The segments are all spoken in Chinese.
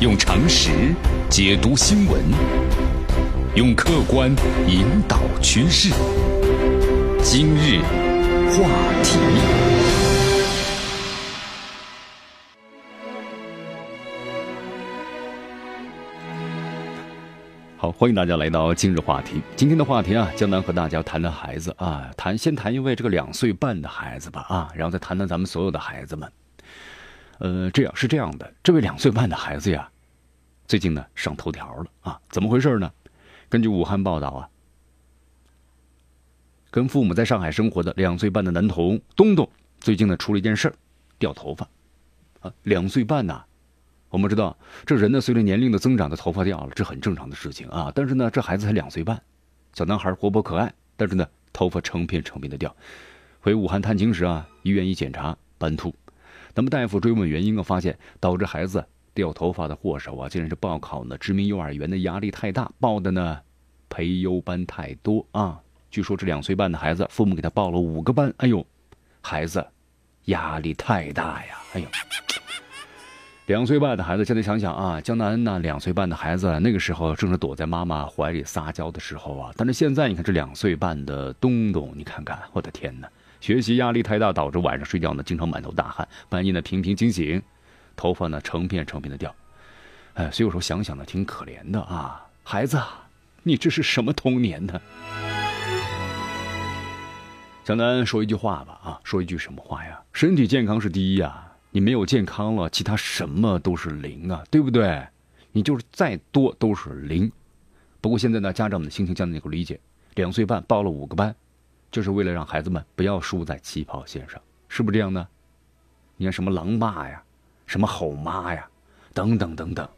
用常识解读新闻，用客观引导趋势。今日话题，好，欢迎大家来到今日话题。今天的话题啊，江南和大家谈谈孩子啊，谈先谈一位这个两岁半的孩子吧啊，然后再谈谈咱们所有的孩子们。呃，这样是这样的，这位两岁半的孩子呀，最近呢上头条了啊，怎么回事呢？根据武汉报道啊，跟父母在上海生活的两岁半的男童东东，最近呢出了一件事儿，掉头发，啊，两岁半呐，我们知道这人呢随着年龄的增长，的头发掉了，这很正常的事情啊。但是呢，这孩子才两岁半，小男孩活泼可爱，但是呢头发成片成片的掉，回武汉探亲时啊，医院一检查斑秃。那么大夫追问原因啊，发现导致孩子掉头发的祸首啊，竟然是报考呢知名幼儿园的压力太大，报的呢培优班太多啊。据说这两岁半的孩子，父母给他报了五个班，哎呦，孩子压力太大呀，哎呦，两岁半的孩子，现在想想啊，江南那两岁半的孩子，那个时候正是躲在妈妈怀里撒娇的时候啊。但是现在你看这两岁半的东东，你看看，我的天哪！学习压力太大，导致晚上睡觉呢经常满头大汗，半夜呢频频惊醒，头发呢成片成片的掉，哎，所以我说想想呢挺可怜的啊，孩子，你这是什么童年呢？小南说一句话吧啊，说一句什么话呀？身体健康是第一呀，你没有健康了，其他什么都是零啊，对不对？你就是再多都是零。不过现在呢，家长们的心情江南能够理解，两岁半报了五个班。就是为了让孩子们不要输在起跑线上，是不是这样呢？你看什么狼爸呀，什么吼妈呀，等等等等。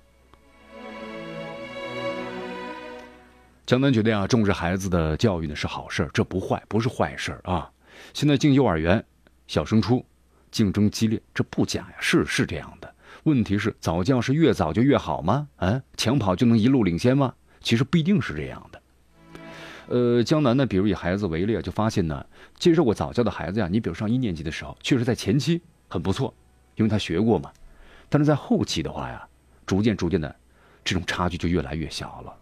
江南觉得呀，重视孩子的教育呢是好事这不坏，不是坏事啊。现在进幼儿园、小升初，竞争激烈，这不假呀，是是这样的。问题是早教是越早就越好吗？啊，抢跑就能一路领先吗？其实不一定是这样的。呃，江南呢，比如以孩子为例啊，就发现呢，接受过早教的孩子呀，你比如上一年级的时候，确实在前期很不错，因为他学过嘛。但是在后期的话呀，逐渐逐渐的，这种差距就越来越小了。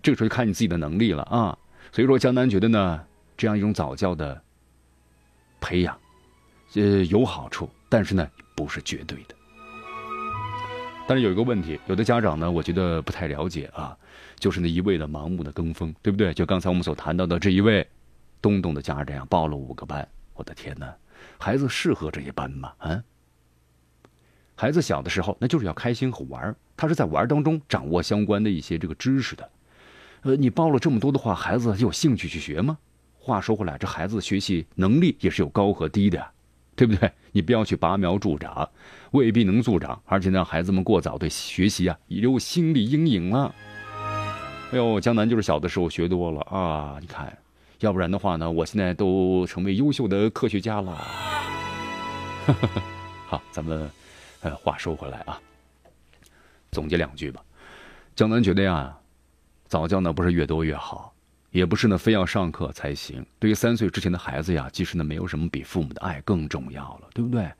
这个时候就看你自己的能力了啊。所以说，江南觉得呢，这样一种早教的培养，呃，有好处，但是呢，不是绝对的。但是有一个问题，有的家长呢，我觉得不太了解啊。就是那一味的盲目的跟风，对不对？就刚才我们所谈到的这一位东东的家长报了五个班，我的天哪，孩子适合这些班吗？啊，孩子小的时候那就是要开心和玩他是在玩当中掌握相关的一些这个知识的。呃，你报了这么多的话，孩子有兴趣去学吗？话说回来，这孩子学习能力也是有高和低的呀，对不对？你不要去拔苗助长，未必能助长，而且让孩子们过早对学习啊有心理阴影了。哎呦，江南就是小的时候学多了啊！你看，要不然的话呢，我现在都成为优秀的科学家了。好，咱们呃话说回来啊，总结两句吧。江南觉得呀，早教呢不是越多越好，也不是呢非要上课才行。对于三岁之前的孩子呀，其实呢没有什么比父母的爱更重要了，对不对？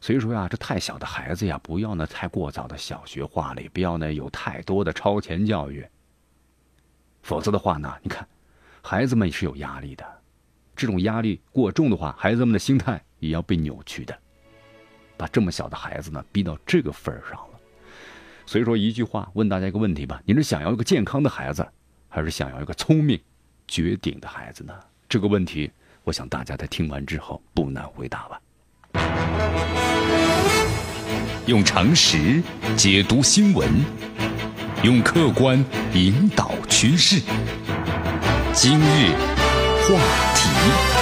所以说呀，这太小的孩子呀，不要呢太过早的小学化了，也不要呢有太多的超前教育。否则的话呢，你看，孩子们是有压力的，这种压力过重的话，孩子们的心态也要被扭曲的，把这么小的孩子呢逼到这个份儿上了。所以说一句话，问大家一个问题吧：您是想要一个健康的孩子，还是想要一个聪明、绝顶的孩子呢？这个问题，我想大家在听完之后不难回答吧。用常识解读新闻。用客观引导趋势。今日话题。